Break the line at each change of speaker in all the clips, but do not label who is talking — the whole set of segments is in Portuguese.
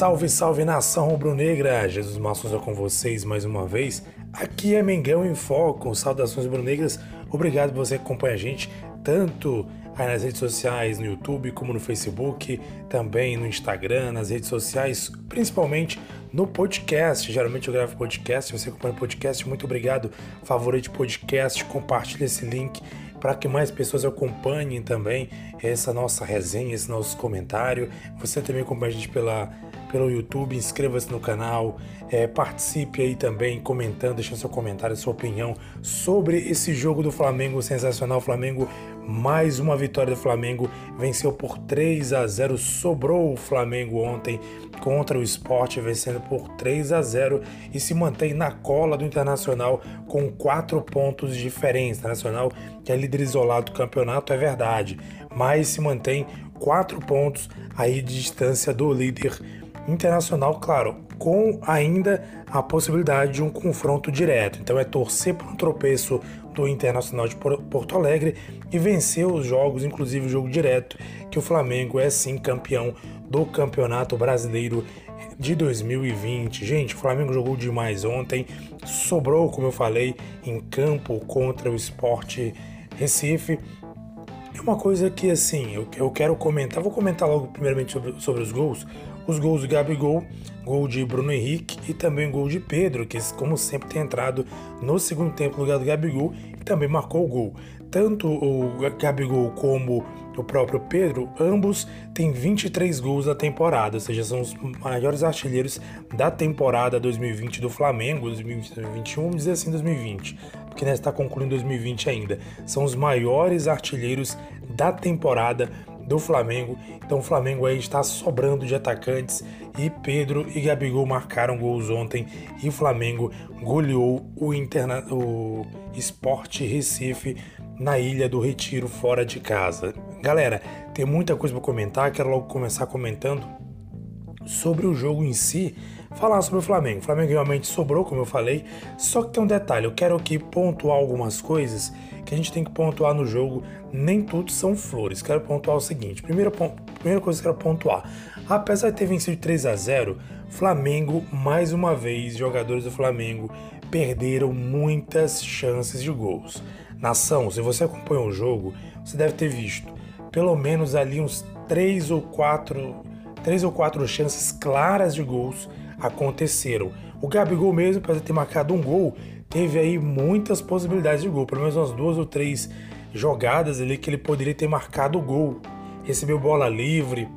Salve, salve nação rubro-negra! Jesus é com vocês mais uma vez. Aqui é Mengão em Foco. Saudações rubro-negras. Obrigado por você que acompanha a gente tanto aí nas redes sociais, no YouTube, como no Facebook, também no Instagram, nas redes sociais, principalmente no podcast. Geralmente eu gravo podcast. Você acompanha o podcast, muito obrigado. Favorite podcast, compartilhe esse link para que mais pessoas acompanhem também essa nossa resenha, esse nosso comentário. Você também acompanha a gente pela pelo YouTube, inscreva-se no canal, é, participe aí também comentando, deixando seu comentário, sua opinião sobre esse jogo do Flamengo sensacional. Flamengo, mais uma vitória do Flamengo, venceu por 3 a 0, sobrou o Flamengo ontem contra o esporte, vencendo por 3 a 0 e se mantém na cola do Internacional com quatro pontos diferentes. Internacional que é líder isolado do campeonato, é verdade, mas se mantém quatro pontos aí de distância do líder internacional, claro, com ainda a possibilidade de um confronto direto. Então é torcer por um tropeço do Internacional de Porto Alegre e vencer os jogos, inclusive o jogo direto, que o Flamengo é sim campeão do Campeonato Brasileiro de 2020. Gente, o Flamengo jogou demais ontem, sobrou, como eu falei, em campo contra o Esporte Recife. É uma coisa que, assim, eu, eu quero comentar, vou comentar logo primeiramente sobre, sobre os gols, os gols de Gabigol, gol de Bruno Henrique e também gol de Pedro, que como sempre tem entrado no segundo tempo no lugar do Gabigol e também marcou o gol. Tanto o Gabigol como o próprio Pedro, ambos têm 23 gols na temporada, ou seja, são os maiores artilheiros da temporada 2020 do Flamengo, 2021, vamos dizer assim 2020, porque né, está concluindo 2020 ainda. São os maiores artilheiros da temporada do Flamengo. Então o Flamengo aí está sobrando de atacantes e Pedro e Gabigol marcaram gols ontem e o Flamengo goleou o, Interna o Sport Recife na Ilha do Retiro fora de casa. Galera, tem muita coisa para comentar, quero logo começar comentando sobre o jogo em si, falar sobre o Flamengo. O Flamengo realmente sobrou, como eu falei, só que tem um detalhe, eu quero aqui pontuar algumas coisas que a gente tem que pontuar no jogo, nem tudo são flores. Quero pontuar o seguinte: primeira, primeira coisa que eu quero pontuar, apesar de ter vencido 3 a 0 Flamengo, mais uma vez, jogadores do Flamengo perderam muitas chances de gols. Nação, se você acompanhou o jogo, você deve ter visto pelo menos ali uns três ou quatro, três ou quatro chances claras de gols aconteceram. O Gabigol mesmo, apesar de ter marcado um gol, teve aí muitas possibilidades de gol, pelo menos umas duas ou três jogadas ali que ele poderia ter marcado o gol. Recebeu bola livre,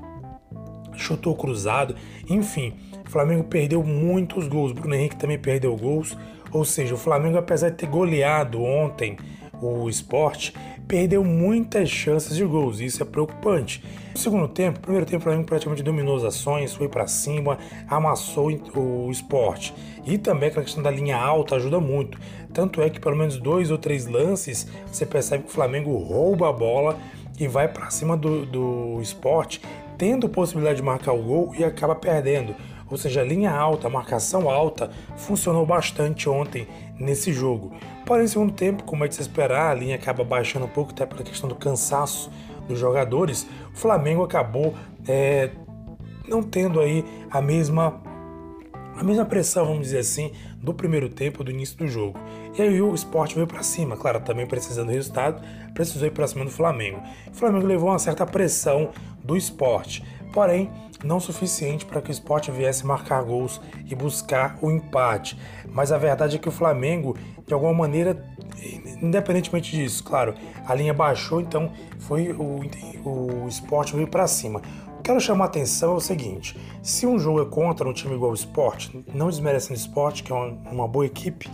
chutou cruzado, enfim, o Flamengo perdeu muitos gols. Bruno Henrique também perdeu gols, ou seja, o Flamengo, apesar de ter goleado ontem o esporte, perdeu muitas chances de gols, e isso é preocupante. No segundo tempo, primeiro tempo, o Flamengo praticamente dominou as ações, foi para cima, amassou o esporte. E também aquela questão da linha alta ajuda muito. Tanto é que pelo menos dois ou três lances você percebe que o Flamengo rouba a bola e vai para cima do, do esporte, tendo possibilidade de marcar o gol e acaba perdendo. Ou seja, linha alta, marcação alta, funcionou bastante ontem nesse jogo. Porém, segundo tempo, como é de se esperar, a linha acaba baixando um pouco, até pela questão do cansaço dos jogadores. O Flamengo acabou é, não tendo aí a mesma a mesma pressão, vamos dizer assim, do primeiro tempo, do início do jogo. E aí o esporte veio para cima, claro, também precisando do resultado, precisou ir para cima do Flamengo. O Flamengo levou uma certa pressão do esporte, porém não suficiente para que o esporte viesse marcar gols e buscar o empate. Mas a verdade é que o Flamengo, de alguma maneira, independentemente disso, claro, a linha baixou, então foi o, o esporte veio para cima. Quero chamar a atenção é o seguinte: se um jogo é contra um time igual o esporte, não desmerecendo o esporte, que é uma, uma boa equipe,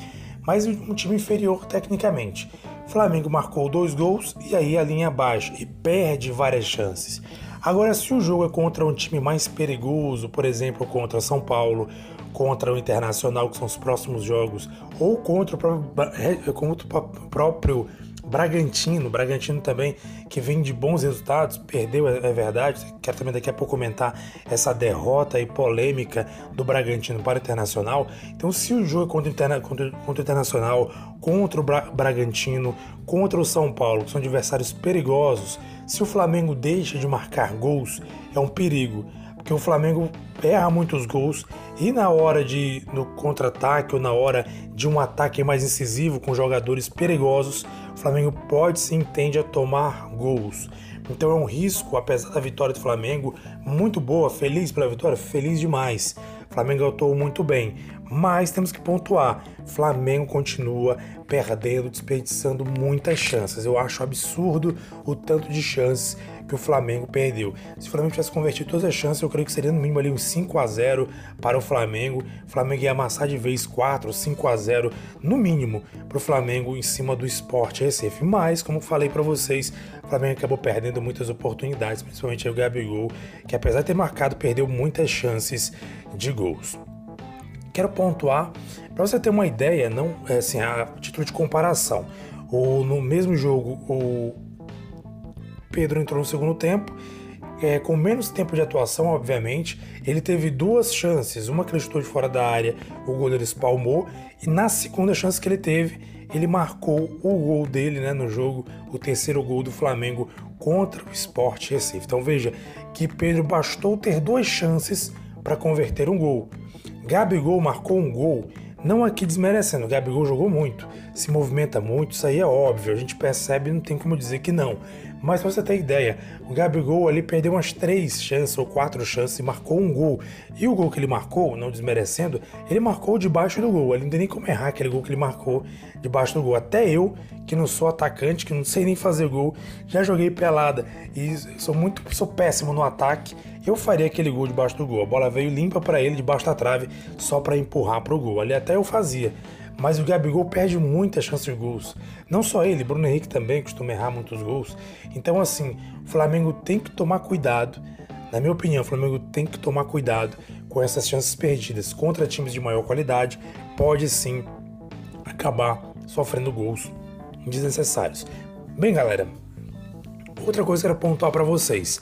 mas um time inferior tecnicamente. Flamengo marcou dois gols e aí a linha baixa e perde várias chances. Agora, se o jogo é contra um time mais perigoso, por exemplo, contra São Paulo, contra o Internacional, que são os próximos jogos, ou contra o próprio, contra o próprio Bragantino, Bragantino também, que vem de bons resultados, perdeu, é, é verdade. Quero também daqui a pouco comentar essa derrota e polêmica do Bragantino para o Internacional. Então, se o jogo contra o, Interna, contra, contra o Internacional, contra o Bra Bragantino, contra o São Paulo, que são adversários perigosos, se o Flamengo deixa de marcar gols, é um perigo, porque o Flamengo erra muitos gols e na hora de no contra-ataque ou na hora de um ataque mais incisivo com jogadores perigosos, o Flamengo pode se entende a tomar gols. Então é um risco, apesar da vitória do Flamengo, muito boa, feliz pela vitória, feliz demais. O Flamengo atuou muito bem, mas temos que pontuar. Flamengo continua perdendo, desperdiçando muitas chances. Eu acho absurdo o tanto de chances que o Flamengo perdeu. Se o Flamengo tivesse convertido todas as chances, eu creio que seria no mínimo ali um 5 a 0 para o Flamengo. O Flamengo ia amassar de vez 4, 5 a 0 no mínimo para o Flamengo em cima do Sport Recife. Mas, como falei para vocês, o Flamengo acabou perdendo muitas oportunidades, principalmente o Gabigol, que apesar de ter marcado, perdeu muitas chances de gols. Quero pontuar, para você ter uma ideia, não é assim, a título de comparação. O, no mesmo jogo, o Pedro entrou no segundo tempo, é, com menos tempo de atuação, obviamente. Ele teve duas chances, uma que ele chutou de fora da área, o goleiro espalmou, e na segunda chance que ele teve, ele marcou o gol dele né, no jogo, o terceiro gol do Flamengo contra o Sport Recife. Então veja que Pedro bastou ter duas chances para converter um gol. Gabigol marcou um gol, não aqui desmerecendo, o Gabigol jogou muito, se movimenta muito, isso aí é óbvio, a gente percebe, não tem como dizer que não. Mas pra você ter ideia, o Gabigol ali perdeu umas três chances ou quatro chances e marcou um gol. E o gol que ele marcou, não desmerecendo, ele marcou debaixo do gol. Ele não tem nem como errar aquele gol que ele marcou debaixo do gol. Até eu, que não sou atacante, que não sei nem fazer gol, já joguei pelada e sou muito, sou péssimo no ataque. Eu faria aquele gol debaixo do gol. A bola veio limpa para ele debaixo da trave, só para empurrar pro gol. Ali até eu fazia mas o Gabigol perde muitas chances de gols. Não só ele, Bruno Henrique também costuma errar muitos gols. Então, assim, o Flamengo tem que tomar cuidado. Na minha opinião, o Flamengo tem que tomar cuidado com essas chances perdidas contra times de maior qualidade. Pode sim acabar sofrendo gols desnecessários. Bem, galera, outra coisa que eu quero pontuar para vocês: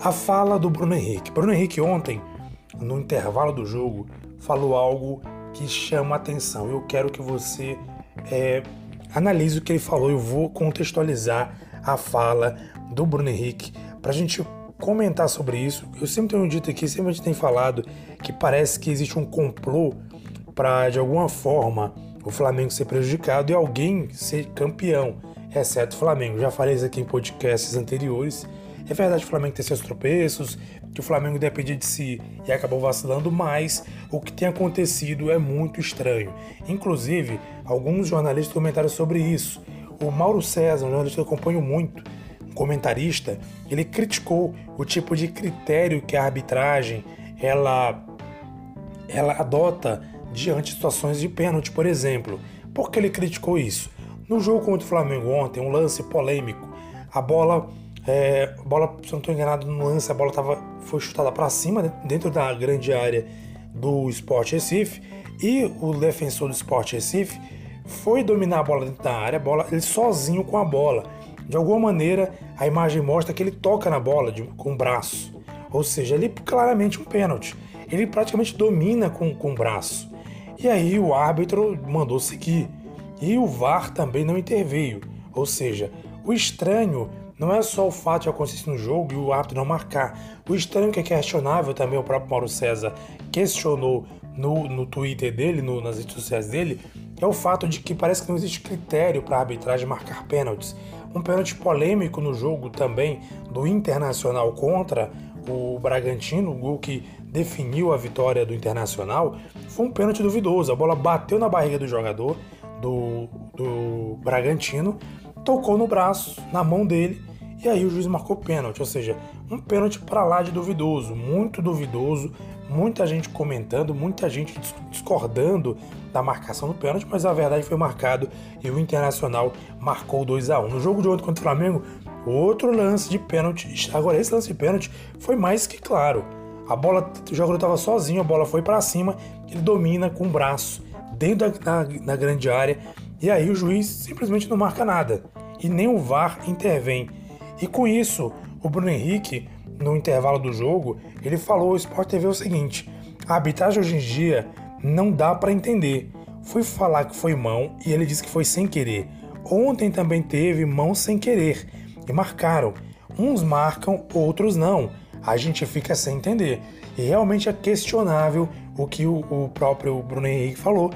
a fala do Bruno Henrique. Bruno Henrique ontem, no intervalo do jogo, falou algo que chama atenção. Eu quero que você é, analise o que ele falou. Eu vou contextualizar a fala do Bruno Henrique para a gente comentar sobre isso. Eu sempre tenho dito aqui, sempre a gente tem falado que parece que existe um complô para, de alguma forma, o Flamengo ser prejudicado e alguém ser campeão, exceto o Flamengo. Já falei isso aqui em podcasts anteriores. É verdade que o Flamengo tem seus tropeços, que o Flamengo depende de si e acabou vacilando, mas o que tem acontecido é muito estranho. Inclusive, alguns jornalistas comentaram sobre isso. O Mauro César, um jornalista que eu acompanho muito, um comentarista, ele criticou o tipo de critério que a arbitragem ela, ela adota diante de situações de pênalti, por exemplo. Por que ele criticou isso? No jogo contra o Flamengo ontem, um lance polêmico, a bola é, bola, se eu não estou enganado no lance, a bola tava, foi chutada para cima, né, dentro da grande área do Sport Recife. E o defensor do Sport Recife foi dominar a bola dentro da área, bola, ele sozinho com a bola. De alguma maneira, a imagem mostra que ele toca na bola de, com o braço. Ou seja, ele claramente um pênalti. Ele praticamente domina com, com o braço. E aí o árbitro mandou seguir. E o VAR também não interveio. Ou seja, o estranho não é só o fato de acontecer no jogo e o árbitro não marcar. O estranho que é questionável também, o próprio Mauro César questionou no, no Twitter dele, no, nas redes sociais dele, é o fato de que parece que não existe critério para a arbitragem marcar pênaltis. Um pênalti polêmico no jogo também do Internacional contra o Bragantino, o gol que definiu a vitória do Internacional, foi um pênalti duvidoso. A bola bateu na barriga do jogador do, do Bragantino tocou no braço, na mão dele, e aí o juiz marcou pênalti, ou seja, um pênalti para lá de duvidoso, muito duvidoso, muita gente comentando, muita gente discordando da marcação do pênalti, mas a verdade foi marcado e o Internacional marcou 2 a 1 No jogo de ontem contra o Flamengo, outro lance de pênalti. Agora, esse lance de pênalti foi mais que claro. A bola, o jogador estava sozinho, a bola foi para cima, ele domina com o braço dentro da, da, da grande área e aí o juiz simplesmente não marca nada e nem o VAR intervém. E com isso, o Bruno Henrique, no intervalo do jogo, ele falou ao Sport TV o seguinte: a arbitragem hoje em dia não dá para entender. Fui falar que foi mão e ele disse que foi sem querer. Ontem também teve mão sem querer e marcaram. Uns marcam, outros não. A gente fica sem entender. E realmente é questionável o que o, o próprio Bruno Henrique falou.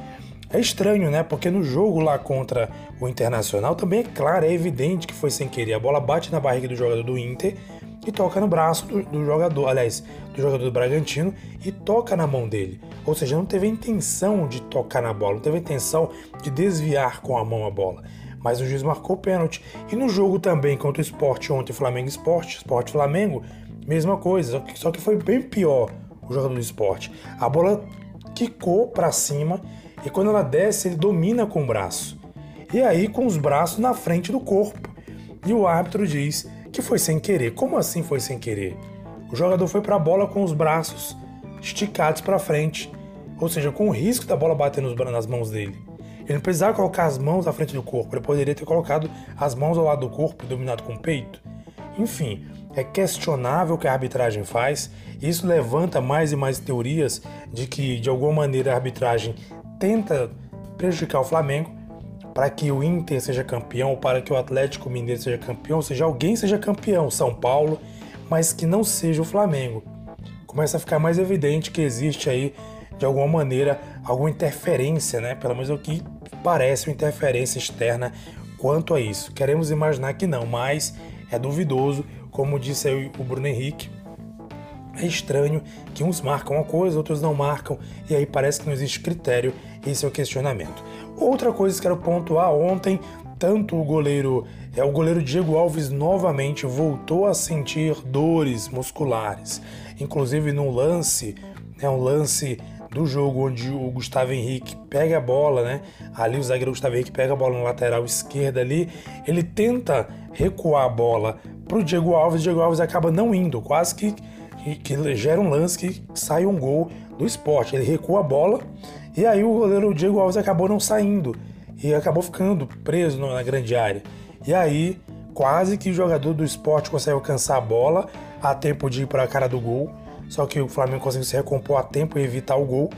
É estranho, né? Porque no jogo lá contra o Internacional também é claro, é evidente que foi sem querer. A bola bate na barriga do jogador do Inter e toca no braço do, do, jogador, aliás, do jogador do Bragantino e toca na mão dele. Ou seja, não teve a intenção de tocar na bola, não teve a intenção de desviar com a mão a bola. Mas o juiz marcou pênalti. E no jogo também contra o Sport ontem, Flamengo Sport, Sport Flamengo, mesma coisa, só que, foi bem pior o jogador do Sport. A bola quicou para cima e quando ela desce, ele domina com o braço. E aí com os braços na frente do corpo. E o árbitro diz que foi sem querer. Como assim foi sem querer? O jogador foi para a bola com os braços esticados para frente, ou seja, com o risco da bola bater nas mãos dele. Ele não precisava colocar as mãos à frente do corpo, ele poderia ter colocado as mãos ao lado do corpo e dominado com o peito. Enfim, é questionável o que a arbitragem faz, e isso levanta mais e mais teorias de que, de alguma maneira, a arbitragem tenta prejudicar o Flamengo para que o Inter seja campeão, para que o Atlético Mineiro seja campeão, ou seja, alguém seja campeão, São Paulo, mas que não seja o Flamengo. Começa a ficar mais evidente que existe aí, de alguma maneira, alguma interferência, né? Pelo menos é o que parece uma interferência externa quanto a isso. Queremos imaginar que não, mas é duvidoso, como disse o Bruno Henrique. É estranho que uns marcam uma coisa, outros não marcam, e aí parece que não existe critério. Esse é o questionamento. Outra coisa que quero pontuar ontem, tanto o goleiro, é o goleiro Diego Alves novamente voltou a sentir dores musculares, inclusive num lance, é um lance do jogo onde o Gustavo Henrique pega a bola, né? Ali o zagueiro Gustavo Henrique pega a bola na lateral esquerda ali, ele tenta recuar a bola pro Diego Alves, o Diego Alves acaba não indo, quase que, que, que gera um lance que sai um gol do esporte. Ele recua a bola e aí o goleiro Diego Alves acabou não saindo e acabou ficando preso na grande área. E aí quase que o jogador do esporte consegue alcançar a bola a tempo de ir para a cara do gol. Só que o Flamengo conseguiu se recompor a tempo e evitar o gol.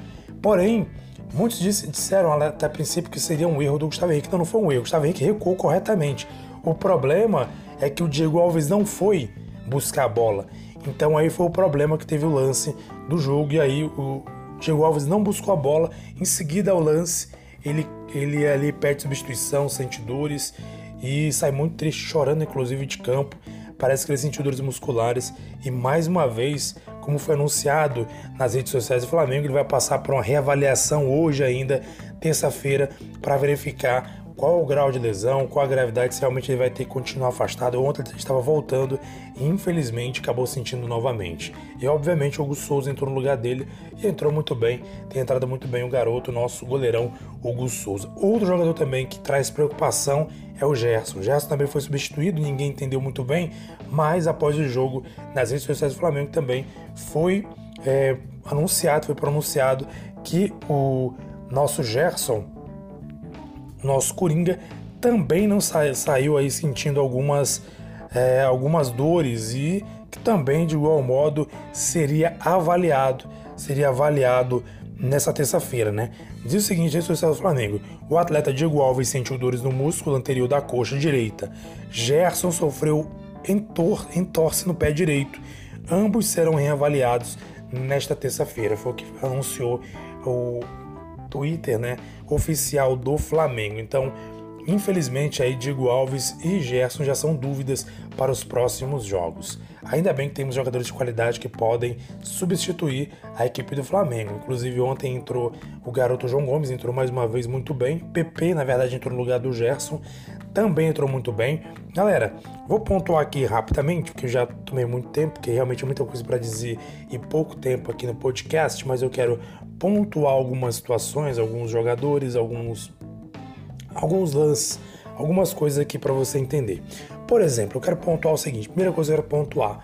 Porém, muitos disseram até princípio que seria um erro do Gustavo Henrique. Não, não foi um erro. O Gustavo Henrique recuou corretamente. O problema é que o Diego Alves não foi buscar a bola. Então aí foi o problema que teve o lance do jogo e aí o Diego Alves não buscou a bola, em seguida ao lance, ele, ele ali perde substituição, sente dores e sai muito triste, chorando inclusive de campo. Parece que ele sentiu dores musculares e mais uma vez, como foi anunciado nas redes sociais do Flamengo, ele vai passar por uma reavaliação hoje ainda, terça-feira, para verificar qual o grau de lesão, qual a gravidade, se realmente ele vai ter que continuar afastado. Ontem ele estava voltando e infelizmente acabou sentindo novamente. E obviamente o Hugo Souza entrou no lugar dele e entrou muito bem, tem entrado muito bem o garoto, nosso goleirão Hugo Souza. Outro jogador também que traz preocupação é o Gerson. O Gerson também foi substituído, ninguém entendeu muito bem, mas após o jogo nas redes sociais do Flamengo também foi é, anunciado, foi pronunciado que o nosso Gerson nosso Coringa também não sa saiu aí sentindo algumas, é, algumas dores e que também de igual modo seria avaliado, seria avaliado nessa terça-feira, né? Diz o seguinte, rede social do Flamengo. O atleta Diego Alves sentiu dores no músculo anterior da coxa direita. Gerson sofreu entor entorse no pé direito. Ambos serão reavaliados nesta terça-feira. Foi o que anunciou o Twitter, né? oficial do Flamengo. Então, infelizmente aí Diego Alves e Gerson já são dúvidas para os próximos jogos. Ainda bem que temos jogadores de qualidade que podem substituir a equipe do Flamengo. Inclusive ontem entrou o garoto João Gomes, entrou mais uma vez muito bem. PP, na verdade, entrou no lugar do Gerson. Também entrou muito bem. Galera, vou pontuar aqui rapidamente, porque eu já tomei muito tempo, porque realmente é muita coisa para dizer e pouco tempo aqui no podcast, mas eu quero pontuar algumas situações, alguns jogadores, alguns alguns lances, algumas coisas aqui para você entender. Por exemplo, eu quero pontuar o seguinte: primeira coisa que eu quero pontuar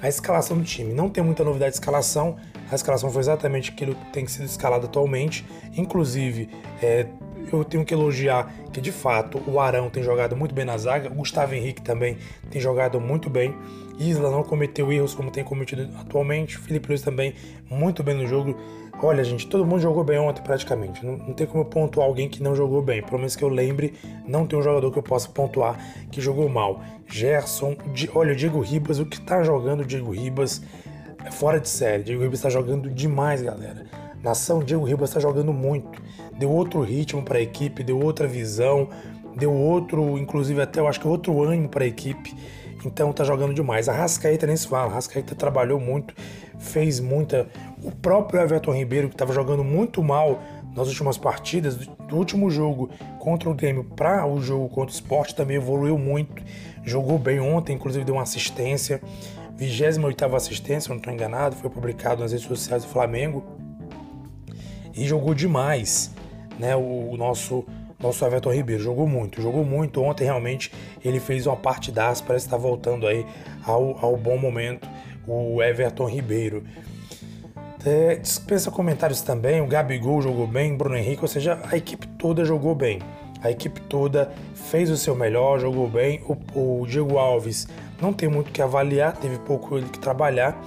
a escalação do time. Não tem muita novidade de escalação, a escalação foi exatamente aquilo que tem sido escalado atualmente. Inclusive, é, eu tenho que elogiar que de fato o Arão tem jogado muito bem na zaga, o Gustavo Henrique também tem jogado muito bem. Isla não cometeu erros como tem cometido atualmente. Felipe Luiz também muito bem no jogo. Olha, gente, todo mundo jogou bem ontem praticamente. Não, não, tem como eu pontuar alguém que não jogou bem. Pelo menos que eu lembre, não tem um jogador que eu possa pontuar que jogou mal. Gerson, olha, o Diego Ribas, o que tá jogando o Diego Ribas é fora de série. Diego Ribas está jogando demais, galera. Nação Diego Ribas está jogando muito. Deu outro ritmo para a equipe, deu outra visão, deu outro, inclusive até eu acho que outro ânimo para a equipe. Então tá jogando demais. A Rascaeta nem se fala. A Rascaeta trabalhou muito, fez muita. O próprio Everton Ribeiro, que estava jogando muito mal nas últimas partidas, do último jogo contra o Grêmio para o jogo contra o Sport, também evoluiu muito. Jogou bem ontem, inclusive deu uma assistência. 28 assistência, não estou enganado, foi publicado nas redes sociais do Flamengo. E jogou demais, né? O, o nosso nosso Everton Ribeiro jogou muito, jogou muito. Ontem realmente ele fez uma partidaça, parece estar voltando aí ao, ao bom momento o Everton Ribeiro. É, dispensa comentários também, o Gabigol jogou bem, Bruno Henrique, ou seja, a equipe toda jogou bem. A equipe toda fez o seu melhor, jogou bem. O, o Diego Alves não tem muito que avaliar, teve pouco ele que trabalhar.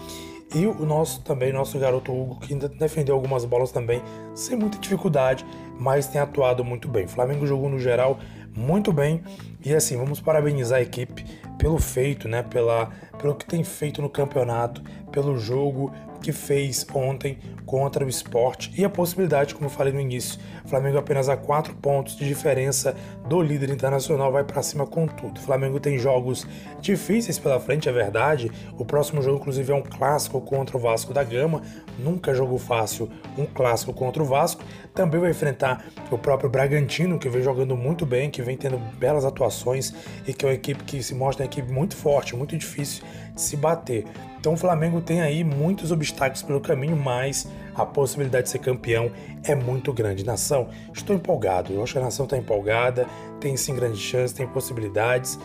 E o nosso também, nosso garoto Hugo, que ainda defendeu algumas bolas também, sem muita dificuldade, mas tem atuado muito bem. O Flamengo jogou no geral muito bem. E assim, vamos parabenizar a equipe pelo feito, né? Pela, pelo que tem feito no campeonato, pelo jogo que fez ontem contra o esporte e a possibilidade, como eu falei no início, Flamengo apenas a quatro pontos de diferença do líder internacional vai para cima com tudo. Flamengo tem jogos difíceis pela frente, é verdade. O próximo jogo, inclusive, é um clássico contra o Vasco da Gama. Nunca jogou fácil um clássico contra o Vasco. Também vai enfrentar o próprio Bragantino, que vem jogando muito bem, que vem tendo belas atuações e que é uma equipe que se mostra uma equipe muito forte, muito difícil se bater. Então o Flamengo tem aí muitos obstáculos pelo caminho, mas a possibilidade de ser campeão é muito grande. Nação, estou empolgado. Eu acho que a nação está empolgada, tem sim grandes chances, tem possibilidades.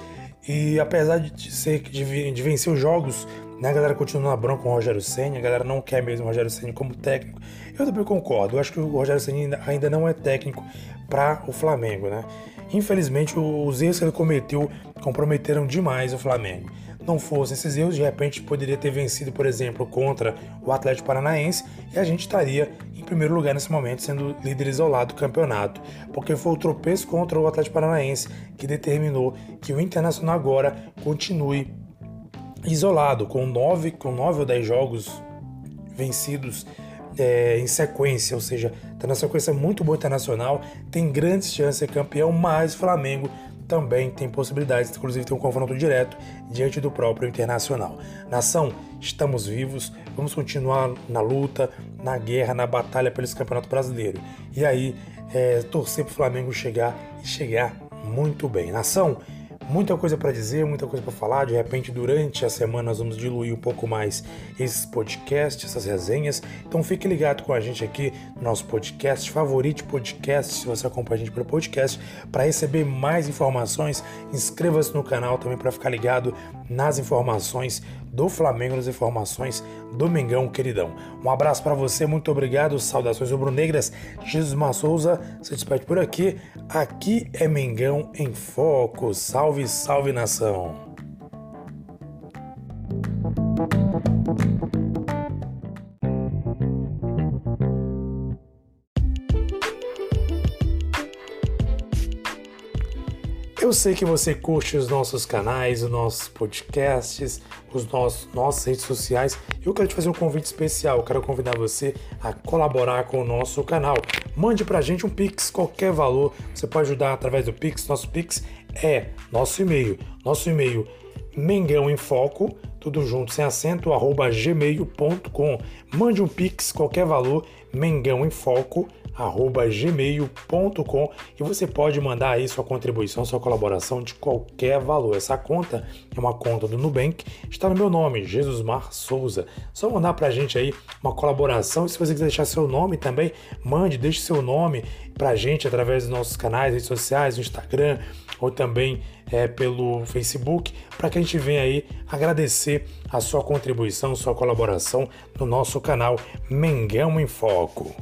E apesar de ser de, vencer os jogos, né, a galera continua na bronca com o Rogério Senna, a galera não quer mesmo o Rogério Senna como técnico. Eu também concordo. Eu acho que o Rogério Senna ainda não é técnico para o Flamengo, né? Infelizmente, os erros que ele cometeu comprometeram demais o Flamengo não fossem esses erros, de repente poderia ter vencido, por exemplo, contra o Atlético Paranaense e a gente estaria em primeiro lugar nesse momento, sendo líder isolado do campeonato, porque foi o tropeço contra o Atlético Paranaense que determinou que o Internacional agora continue isolado, com nove, com nove ou dez jogos vencidos é, em sequência, ou seja, está na sequência muito boa internacional, tem grandes chances de ser campeão, mas Flamengo também tem possibilidades, inclusive ter um confronto direto diante do próprio Internacional. Nação, estamos vivos, vamos continuar na luta, na guerra, na batalha pelo Campeonato Brasileiro. E aí, é, torcer para o Flamengo chegar e chegar muito bem. Nação, muita coisa para dizer, muita coisa para falar. De repente, durante a semana, nós vamos diluir um pouco mais esses podcasts, essas resenhas. Então, fique ligado com a gente aqui no nosso podcast, favorite podcast, se você acompanha a gente pelo podcast, para receber mais informações. Inscreva-se no canal também para ficar ligado nas informações do Flamengo, nas informações do Mengão, queridão. Um abraço para você, muito obrigado, saudações rubro-negras. Jesus Massouza se despede por aqui. Aqui é Mengão em Foco. Salve, salve nação! Eu sei que você curte os nossos canais, os nossos podcasts, os nossos nossas redes sociais. Eu quero te fazer um convite especial. Eu quero convidar você a colaborar com o nosso canal. Mande pra gente um Pix, qualquer valor. Você pode ajudar através do Pix. Nosso Pix é nosso e-mail. Nosso e-mail Mengão em Foco, tudo junto, sem acento, arroba gmail.com. Mande um Pix, qualquer valor, Mengão em Foco, gmail.com e você pode mandar aí sua contribuição, sua colaboração de qualquer valor. Essa conta é uma conta do Nubank, está no meu nome, Jesus Mar Souza. Só mandar pra gente aí uma colaboração. Se você quiser deixar seu nome também, mande, deixe seu nome pra gente através dos nossos canais, redes sociais, Instagram ou também é, pelo Facebook, para que a gente venha aí agradecer a sua contribuição, sua colaboração no nosso canal Mengão em Foco.